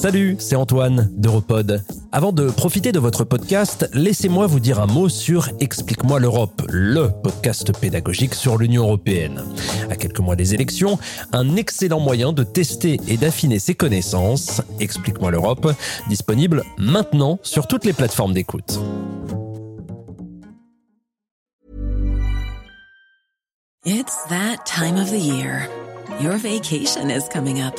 Salut, c'est Antoine d'Europod. Avant de profiter de votre podcast, laissez-moi vous dire un mot sur Explique-moi l'Europe, le podcast pédagogique sur l'Union européenne. À quelques mois des élections, un excellent moyen de tester et d'affiner ses connaissances. Explique-moi l'Europe, disponible maintenant sur toutes les plateformes d'écoute. It's that time of the year. Your vacation is coming up.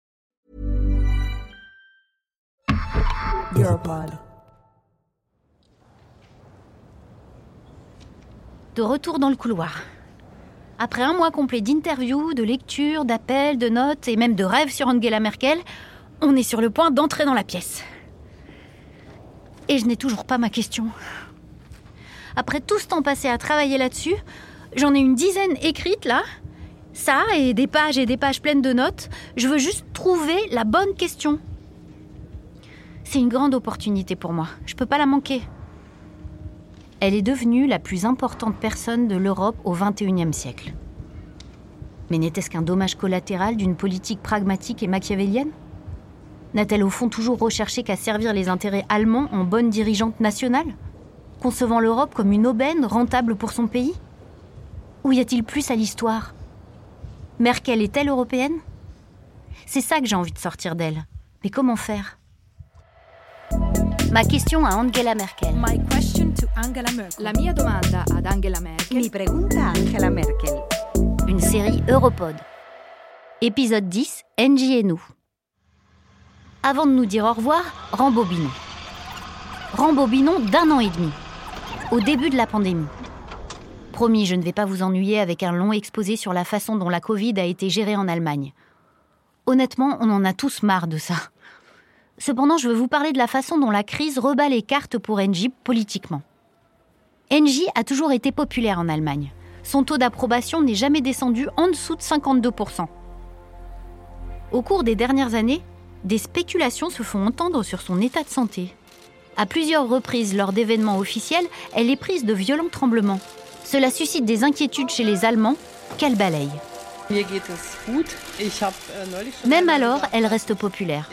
Europod. De retour dans le couloir. Après un mois complet d'interviews, de lectures, d'appels, de notes et même de rêves sur Angela Merkel, on est sur le point d'entrer dans la pièce. Et je n'ai toujours pas ma question. Après tout ce temps passé à travailler là-dessus, j'en ai une dizaine écrite là. Ça et des pages et des pages pleines de notes. Je veux juste trouver la bonne question. C'est une grande opportunité pour moi. Je peux pas la manquer. Elle est devenue la plus importante personne de l'Europe au XXIe siècle. Mais n'était-ce qu'un dommage collatéral d'une politique pragmatique et machiavélienne? N'a-t-elle au fond toujours recherché qu'à servir les intérêts allemands en bonne dirigeante nationale Concevant l'Europe comme une aubaine rentable pour son pays? Ou y a-t-il plus à l'histoire? Merkel est-elle européenne? C'est ça que j'ai envie de sortir d'elle. Mais comment faire? Ma question à Angela Merkel. My question to Angela Merkel. La mia domanda ad Angela Merkel. Mi pregunta Angela Merkel. Une série Europod. Épisode 10, Angie et nous. Avant de nous dire au revoir, rembobinons. Rembobinons d'un an et demi, au début de la pandémie. Promis, je ne vais pas vous ennuyer avec un long exposé sur la façon dont la Covid a été gérée en Allemagne. Honnêtement, on en a tous marre de ça. Cependant, je veux vous parler de la façon dont la crise rebat les cartes pour Engie politiquement. Engie a toujours été populaire en Allemagne. Son taux d'approbation n'est jamais descendu en dessous de 52%. Au cours des dernières années, des spéculations se font entendre sur son état de santé. À plusieurs reprises lors d'événements officiels, elle est prise de violents tremblements. Cela suscite des inquiétudes chez les Allemands qu'elle balaye. Même alors, elle reste populaire.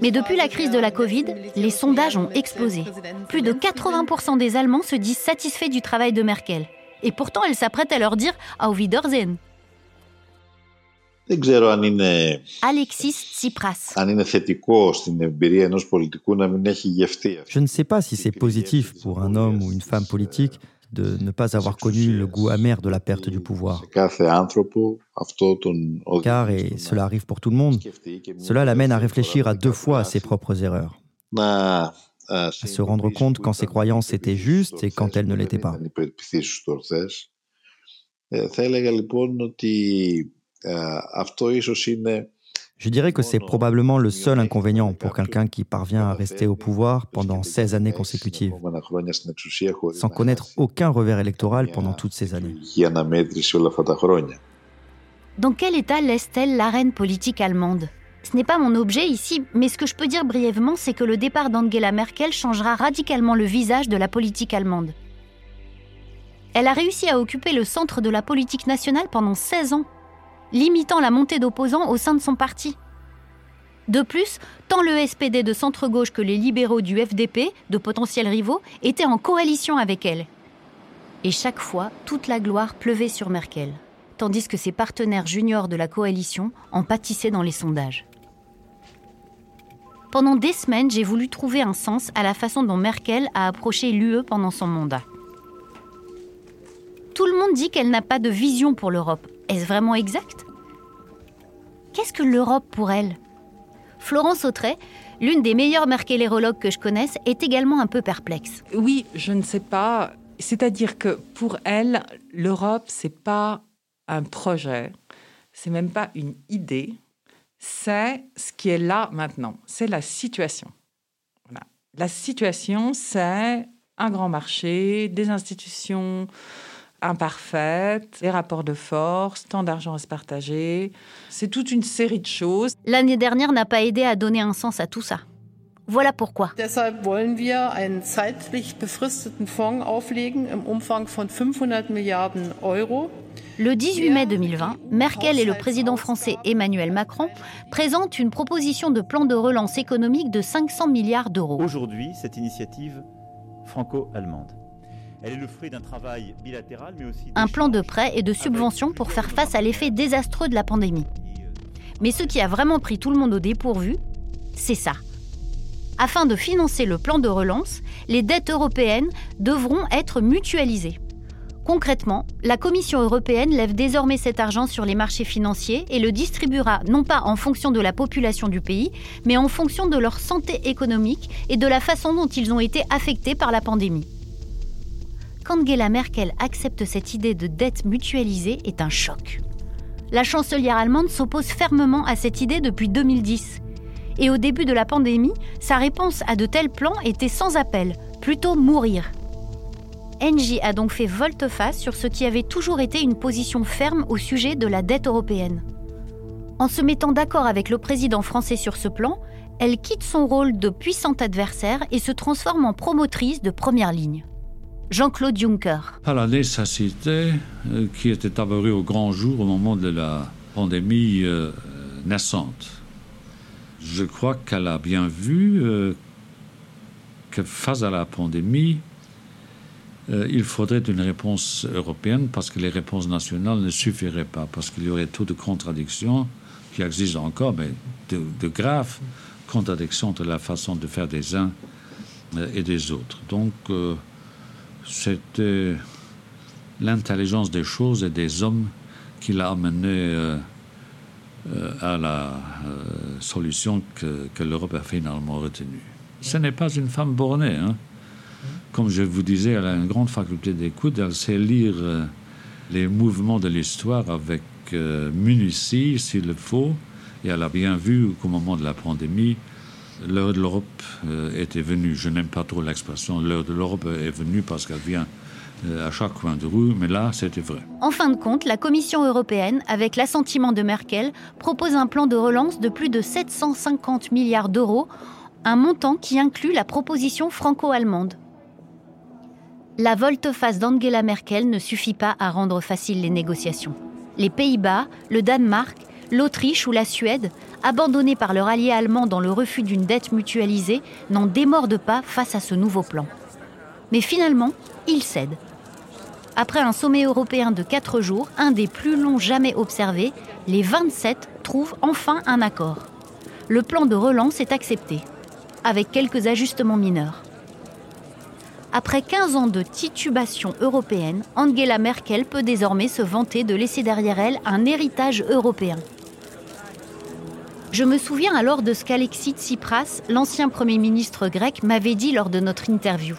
Mais depuis la crise de la Covid, les sondages ont explosé. Plus de 80% des Allemands se disent satisfaits du travail de Merkel. Et pourtant, elle s'apprête à leur dire Auf Wiedersehen. Alexis Tsipras. Je ne sais pas si c'est positif pour un homme ou une femme politique de ne pas avoir connu le goût amer de la perte du pouvoir. Σε κάθε άνθρωπο αυτό τον οδηγεί Car, et cela arrive pour tout le monde, cela l'amène à réfléchir à deux fois à ses propres erreurs, να à se rendre compte quand ses croyances étaient justes et quand elles ne l'étaient pas. Δεν υπερπιθήσεις στο ορθές. Ε, θα έλεγα λοιπόν ότι ε, αυτό ίσως είναι je dirais que c'est probablement le seul inconvénient pour quelqu'un qui parvient à rester au pouvoir pendant 16 années consécutives, sans connaître aucun revers électoral pendant toutes ces années. Dans quel état laisse-t-elle l'arène politique allemande? Ce n'est pas mon objet ici, mais ce que je peux dire brièvement, c'est que le départ d'Angela Merkel changera radicalement le visage de la politique allemande. Elle a réussi à occuper le centre de la politique nationale pendant 16 ans, limitant la montée d'opposants au sein de son parti. De plus, tant le SPD de centre-gauche que les libéraux du FDP, de potentiels rivaux, étaient en coalition avec elle. Et chaque fois, toute la gloire pleuvait sur Merkel, tandis que ses partenaires juniors de la coalition en pâtissaient dans les sondages. Pendant des semaines, j'ai voulu trouver un sens à la façon dont Merkel a approché l'UE pendant son mandat. Tout le monde dit qu'elle n'a pas de vision pour l'Europe. Est-ce vraiment exact? Qu'est-ce que l'Europe pour elle? Florence Autret, l'une des meilleures merkelérologues que je connaisse, est également un peu perplexe. Oui, je ne sais pas. C'est-à-dire que pour elle, l'Europe, c'est pas un projet, c'est même pas une idée, c'est ce qui est là maintenant, c'est la situation. La situation, c'est un grand marché, des institutions imparfaites, des rapports de force, tant d'argent à se partager. C'est toute une série de choses. L'année dernière n'a pas aidé à donner un sens à tout ça. Voilà pourquoi. Deshalb wollen wir einen zeitlich befristeten Fonds auflegen im Umfang von 500 Milliarden Euro. Le 18 mai 2020, Merkel et le président français Emmanuel Macron présentent une proposition de plan de relance économique de 500 milliards d'euros. Aujourd'hui, cette initiative franco-allemande. Elle est le fruit d'un travail bilatéral, mais aussi un plan de prêts et de subventions pour faire face à l'effet désastreux de la pandémie. Mais ce qui a vraiment pris tout le monde au dépourvu, c'est ça. Afin de financer le plan de relance, les dettes européennes devront être mutualisées. Concrètement, la Commission européenne lève désormais cet argent sur les marchés financiers et le distribuera non pas en fonction de la population du pays, mais en fonction de leur santé économique et de la façon dont ils ont été affectés par la pandémie. Qu'Angela Merkel accepte cette idée de dette mutualisée est un choc. La chancelière allemande s'oppose fermement à cette idée depuis 2010. Et au début de la pandémie, sa réponse à de tels plans était sans appel, plutôt mourir. Engie a donc fait volte-face sur ce qui avait toujours été une position ferme au sujet de la dette européenne. En se mettant d'accord avec le président français sur ce plan, elle quitte son rôle de puissante adversaire et se transforme en promotrice de première ligne. Jean-Claude Juncker. À la nécessité euh, qui était apparue au grand jour au moment de la pandémie euh, naissante. Je crois qu'elle a bien vu euh, que face à la pandémie, il faudrait une réponse européenne parce que les réponses nationales ne suffiraient pas, parce qu'il y aurait trop de contradictions qui existent encore, mais de, de graves contradictions entre la façon de faire des uns et des autres. Donc, c'était l'intelligence des choses et des hommes qui l'a amené euh, euh, à la euh, solution que, l'Europe a finalement retenue. Ce n'est pas une femme bornée. Hein. Comme je vous disais, elle a une grande faculté d'écoute. Elle sait lire les mouvements de l'histoire avec minutie, s'il le faut. Et elle a bien vu qu'au moment de la pandémie, l'heure de l'Europe était venue. Je n'aime pas trop l'expression l'heure de l'Europe est venue parce qu'elle vient à chaque coin de rue, mais là, c'était vrai. En fin de compte, la Commission européenne, avec l'assentiment de Merkel, propose un plan de relance de plus de 750 milliards d'euros, un montant qui inclut la proposition franco-allemande. La volte-face d'Angela Merkel ne suffit pas à rendre faciles les négociations. Les Pays-Bas, le Danemark, l'Autriche ou la Suède, abandonnés par leur allié allemand dans le refus d'une dette mutualisée, n'en démordent pas face à ce nouveau plan. Mais finalement, ils cèdent. Après un sommet européen de quatre jours, un des plus longs jamais observés, les 27 trouvent enfin un accord. Le plan de relance est accepté, avec quelques ajustements mineurs. Après 15 ans de titubation européenne, Angela Merkel peut désormais se vanter de laisser derrière elle un héritage européen. Je me souviens alors de ce qu'Alexis Tsipras, l'ancien Premier ministre grec, m'avait dit lors de notre interview.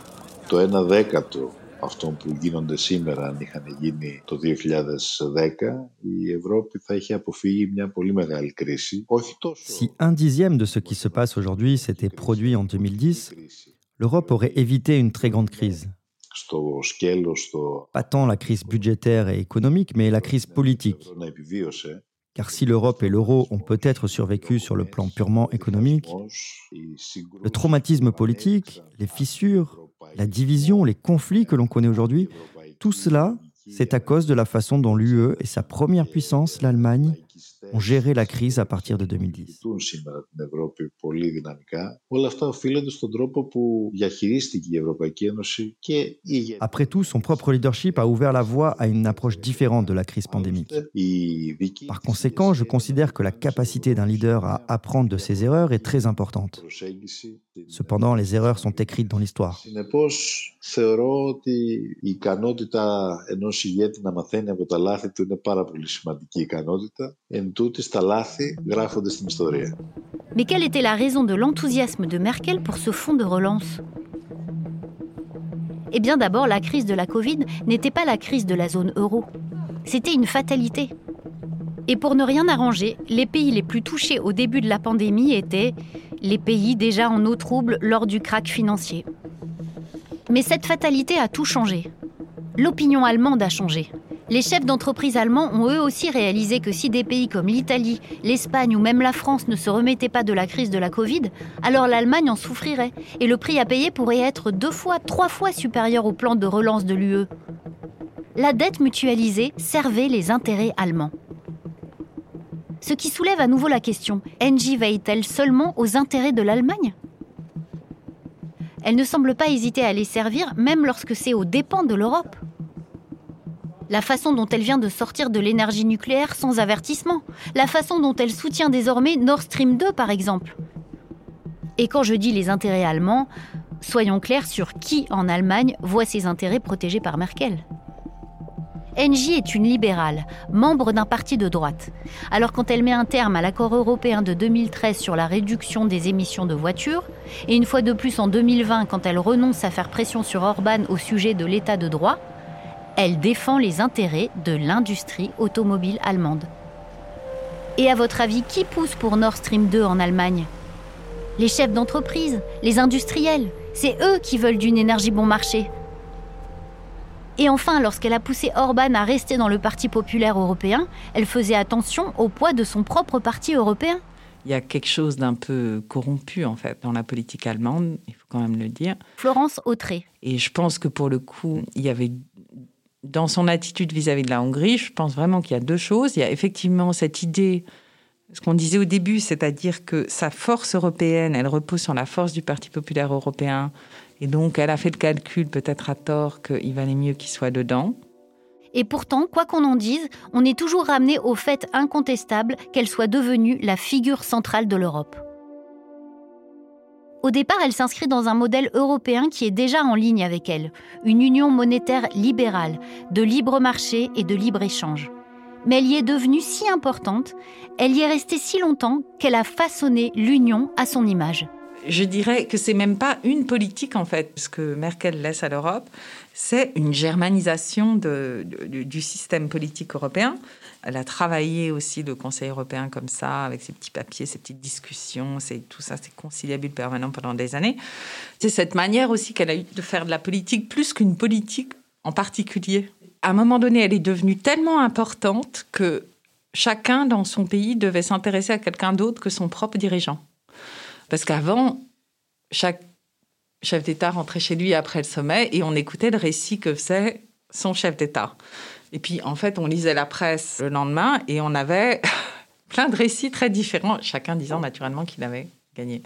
αυτών που γίνονται σήμερα αν είχαν γίνει το 2010, η Ευρώπη θα είχε αποφύγει μια πολύ μεγάλη κρίση. Όχι τόσο... Si un dixième de ce qui se passe aujourd'hui s'était produit en 2010, l'Europe aurait évité une très grande crise. Στο σκέλος, στο... Pas tant la crise budgétaire et économique, mais la crise politique. να επιβίωσε, Car si l'Europe et l'euro ont peut-être survécu sur le plan purement économique, le traumatisme politique, les fissures, la division, les conflits que l'on connaît aujourd'hui, tout cela, c'est à cause de la façon dont l'UE et sa première puissance, l'Allemagne, ont géré la crise à partir de 2010. Après tout, son propre leadership a ouvert la voie à une approche différente de la crise pandémique. Par conséquent, je considère que la capacité d'un leader à apprendre de ses erreurs est très importante. Cependant, les erreurs sont écrites dans l'histoire. θεωρώ ότι η ικανότητα ενός ηγέτη να μαθαίνει από τα λάθη του είναι πάρα πολύ σημαντική ικανότητα. Εν τούτη, τα λάθη γράφονται στην ιστορία. Mais quelle était la raison de l'enthousiasme de Merkel pour ce fonds de relance Eh bien d'abord, la crise de la Covid n'était pas la crise de la zone euro. C'était une fatalité. Et pour ne rien arranger, les pays les plus touchés au début de la pandémie étaient les pays déjà en eau trouble lors du krach financier. Mais cette fatalité a tout changé. L'opinion allemande a changé. Les chefs d'entreprise allemands ont eux aussi réalisé que si des pays comme l'Italie, l'Espagne ou même la France ne se remettaient pas de la crise de la Covid, alors l'Allemagne en souffrirait et le prix à payer pourrait être deux fois, trois fois supérieur au plan de relance de l'UE. La dette mutualisée servait les intérêts allemands. Ce qui soulève à nouveau la question, Engie veille-t-elle seulement aux intérêts de l'Allemagne? Elle ne semble pas hésiter à les servir même lorsque c'est aux dépens de l'Europe. La façon dont elle vient de sortir de l'énergie nucléaire sans avertissement, la façon dont elle soutient désormais Nord Stream 2 par exemple. Et quand je dis les intérêts allemands, soyons clairs sur qui en Allemagne voit ses intérêts protégés par Merkel. Engie est une libérale, membre d'un parti de droite. Alors quand elle met un terme à l'accord européen de 2013 sur la réduction des émissions de voitures, et une fois de plus en 2020 quand elle renonce à faire pression sur Orban au sujet de l'état de droit, elle défend les intérêts de l'industrie automobile allemande. Et à votre avis, qui pousse pour Nord Stream 2 en Allemagne? Les chefs d'entreprise, les industriels, c'est eux qui veulent d'une énergie bon marché, et enfin, lorsqu'elle a poussé Orban à rester dans le Parti populaire européen, elle faisait attention au poids de son propre parti européen. Il y a quelque chose d'un peu corrompu, en fait, dans la politique allemande, il faut quand même le dire. Florence Autré. Et je pense que pour le coup, il y avait dans son attitude vis-à-vis de la Hongrie, je pense vraiment qu'il y a deux choses. Il y a effectivement cette idée, ce qu'on disait au début, c'est-à-dire que sa force européenne, elle repose sur la force du Parti populaire européen, et donc, elle a fait le calcul, peut-être à tort, qu'il valait mieux qu'il soit dedans. Et pourtant, quoi qu'on en dise, on est toujours ramené au fait incontestable qu'elle soit devenue la figure centrale de l'Europe. Au départ, elle s'inscrit dans un modèle européen qui est déjà en ligne avec elle, une union monétaire libérale, de libre marché et de libre-échange. Mais elle y est devenue si importante, elle y est restée si longtemps qu'elle a façonné l'union à son image je dirais que c'est même pas une politique en fait, ce que Merkel laisse à l'Europe, c'est une germanisation du système politique européen. Elle a travaillé aussi le Conseil européen comme ça, avec ses petits papiers, ses petites discussions, c'est tout ça, c'est conciliabule permanent pendant des années. C'est cette manière aussi qu'elle a eu de faire de la politique plus qu'une politique en particulier. À un moment donné, elle est devenue tellement importante que chacun dans son pays devait s'intéresser à quelqu'un d'autre que son propre dirigeant. Parce qu'avant, chaque chef d'État rentrait chez lui après le sommet et on écoutait le récit que faisait son chef d'État. Et puis, en fait, on lisait la presse le lendemain et on avait plein de récits très différents, chacun disant naturellement qu'il avait gagné.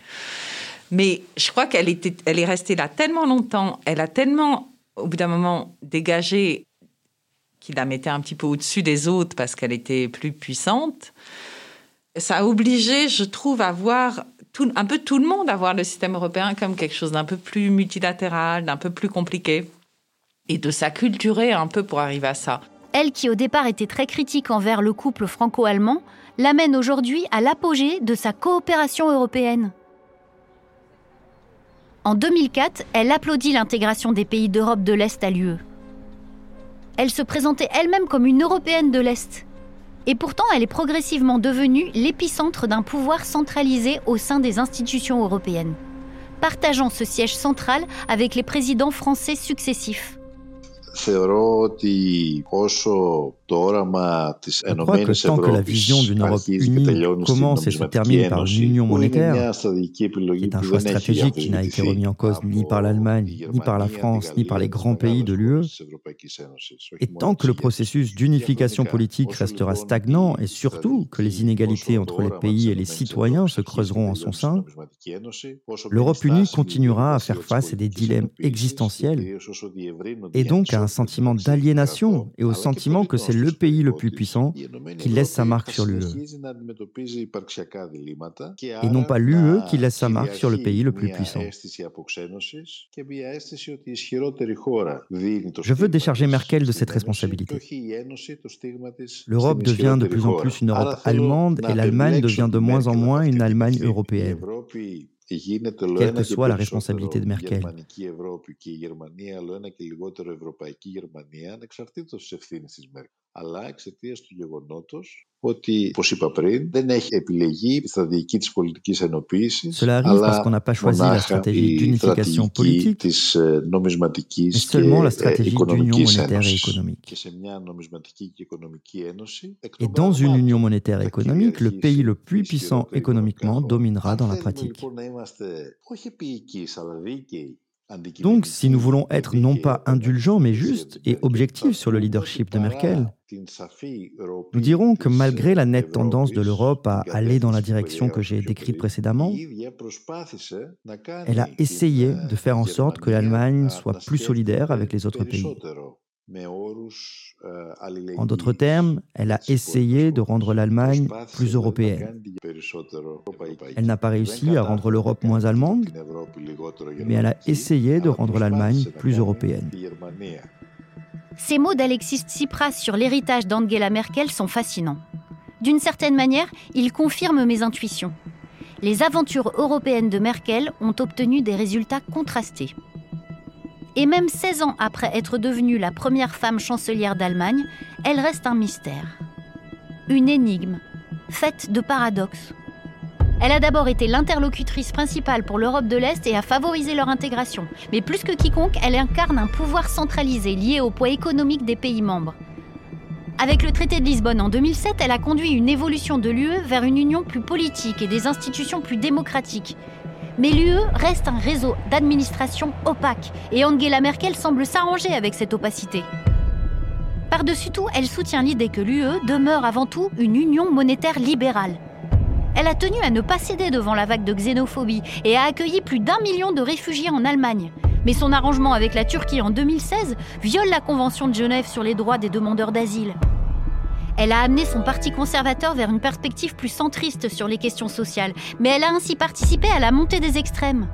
Mais je crois qu'elle est restée là tellement longtemps, elle a tellement, au bout d'un moment, dégagé qu'il la mettait un petit peu au-dessus des autres parce qu'elle était plus puissante. Ça a obligé, je trouve, à voir un peu tout le monde à voir le système européen comme quelque chose d'un peu plus multilatéral, d'un peu plus compliqué, et de s'acculturer un peu pour arriver à ça. Elle, qui au départ était très critique envers le couple franco-allemand, l'amène aujourd'hui à l'apogée de sa coopération européenne. En 2004, elle applaudit l'intégration des pays d'Europe de l'Est à l'UE. Elle se présentait elle-même comme une Européenne de l'Est. Et pourtant, elle est progressivement devenue l'épicentre d'un pouvoir centralisé au sein des institutions européennes, partageant ce siège central avec les présidents français successifs. Θεωρώ ότι όσο το όραμα της Je crois que tant que la vision d'une Europe unie commence et se termine par une union monétaire, qui est un choix stratégique qui n'a été remis en cause ni par l'Allemagne, ni par la France, ni par les grands pays de l'UE, et tant que le processus d'unification politique restera stagnant et surtout que les inégalités entre les pays et les citoyens se creuseront en son sein, l'Europe unie continuera à faire face à des dilemmes existentiels et donc à un sentiment d'aliénation et au sentiment que c'est le pays le plus puissant qui laisse sa marque sur l'UE. Et non pas l'UE qui laisse sa marque sur le pays le plus puissant. Je veux décharger Merkel de cette responsabilité. L'Europe devient de plus en plus une Europe allemande et l'Allemagne devient de moins en moins une Allemagne européenne. Quelle que soit la responsabilité de Merkel αλλά εξαιτία του γεγονότο ότι, όπω είπα πριν, δεν έχει επιλεγεί η στρατηγική τη πολιτική ενοποίηση, αλλά μονάχα η στρατηγική τη νομισματική και οικονομική ένωση. Και σε μια νομισματική και οικονομική ένωση. Et dans une union monétaire et économique, le pays le plus puissant économiquement dominera dans la pratique. Λοιπόν να είμαστε όχι ποιικοί, αλλά δίκαιοι Donc, si nous voulons être non pas indulgents, mais justes et objectifs sur le leadership de Merkel, nous dirons que malgré la nette tendance de l'Europe à aller dans la direction que j'ai décrite précédemment, elle a essayé de faire en sorte que l'Allemagne soit plus solidaire avec les autres pays. En d'autres termes, elle a essayé de rendre l'Allemagne plus européenne. Elle n'a pas réussi à rendre l'Europe moins allemande, mais elle a essayé de rendre l'Allemagne plus européenne. Ces mots d'Alexis Tsipras sur l'héritage d'Angela Merkel sont fascinants. D'une certaine manière, ils confirment mes intuitions. Les aventures européennes de Merkel ont obtenu des résultats contrastés. Et même 16 ans après être devenue la première femme chancelière d'Allemagne, elle reste un mystère. Une énigme, faite de paradoxes. Elle a d'abord été l'interlocutrice principale pour l'Europe de l'Est et a favorisé leur intégration. Mais plus que quiconque, elle incarne un pouvoir centralisé lié au poids économique des pays membres. Avec le traité de Lisbonne en 2007, elle a conduit une évolution de l'UE vers une union plus politique et des institutions plus démocratiques. Mais l'UE reste un réseau d'administration opaque et Angela Merkel semble s'arranger avec cette opacité. Par-dessus tout, elle soutient l'idée que l'UE demeure avant tout une union monétaire libérale. Elle a tenu à ne pas céder devant la vague de xénophobie et a accueilli plus d'un million de réfugiés en Allemagne. Mais son arrangement avec la Turquie en 2016 viole la Convention de Genève sur les droits des demandeurs d'asile. Elle a amené son parti conservateur vers une perspective plus centriste sur les questions sociales, mais elle a ainsi participé à la montée des extrêmes.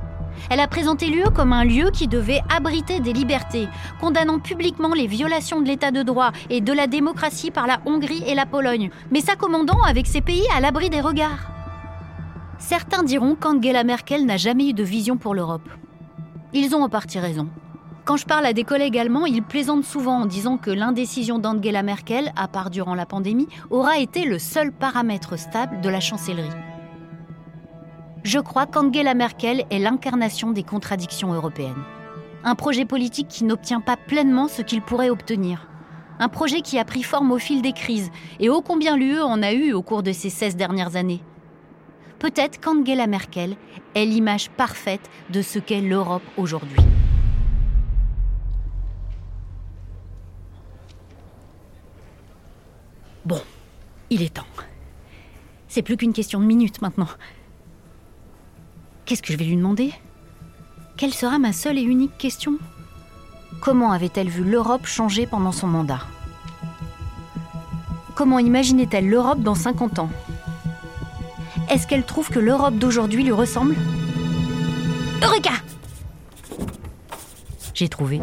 Elle a présenté l'UE comme un lieu qui devait abriter des libertés, condamnant publiquement les violations de l'état de droit et de la démocratie par la Hongrie et la Pologne, mais s'accommodant avec ces pays à l'abri des regards. Certains diront qu'Angela Merkel n'a jamais eu de vision pour l'Europe. Ils ont en partie raison. Quand je parle à des collègues allemands, ils plaisantent souvent en disant que l'indécision d'Angela Merkel, à part durant la pandémie, aura été le seul paramètre stable de la chancellerie. Je crois qu'Angela Merkel est l'incarnation des contradictions européennes. Un projet politique qui n'obtient pas pleinement ce qu'il pourrait obtenir. Un projet qui a pris forme au fil des crises, et ô combien l'UE en a eu au cours de ces 16 dernières années. Peut-être qu'Angela Merkel est l'image parfaite de ce qu'est l'Europe aujourd'hui. Bon, il est temps. C'est plus qu'une question de minutes maintenant. Qu'est-ce que je vais lui demander? Quelle sera ma seule et unique question? Comment avait-elle vu l'Europe changer pendant son mandat? Comment imaginait-elle l'Europe dans 50 ans? Est-ce qu'elle trouve que l'Europe d'aujourd'hui lui ressemble? Eureka J'ai trouvé.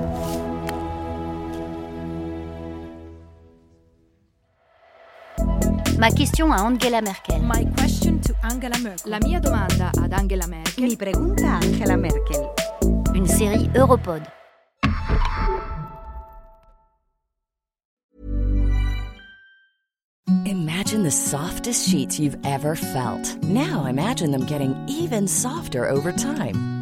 Ma question à Angela Merkel. My question to Angela Merkel. La mia domanda ad Angela Merkel. Mi pregunta Angela Merkel. Une série Europod. Imagine the softest sheets you've ever felt. Now imagine them getting even softer over time.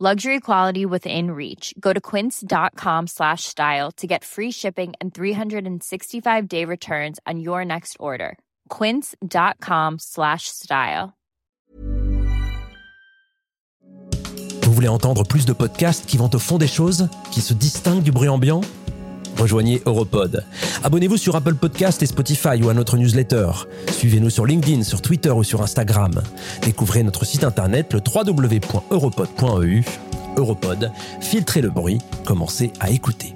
luxury quality within reach. Go to quince.com slash style to get free shipping and 365 day returns on your next order. quince.com slash style. Vous voulez entendre plus de podcasts qui vont au fond des choses qui se distinguent du bruit ambiant rejoignez Europod. Abonnez-vous sur Apple Podcast et Spotify ou à notre newsletter. Suivez-nous sur LinkedIn, sur Twitter ou sur Instagram. Découvrez notre site internet le www.europod.eu. Europod, filtrez le bruit, commencez à écouter.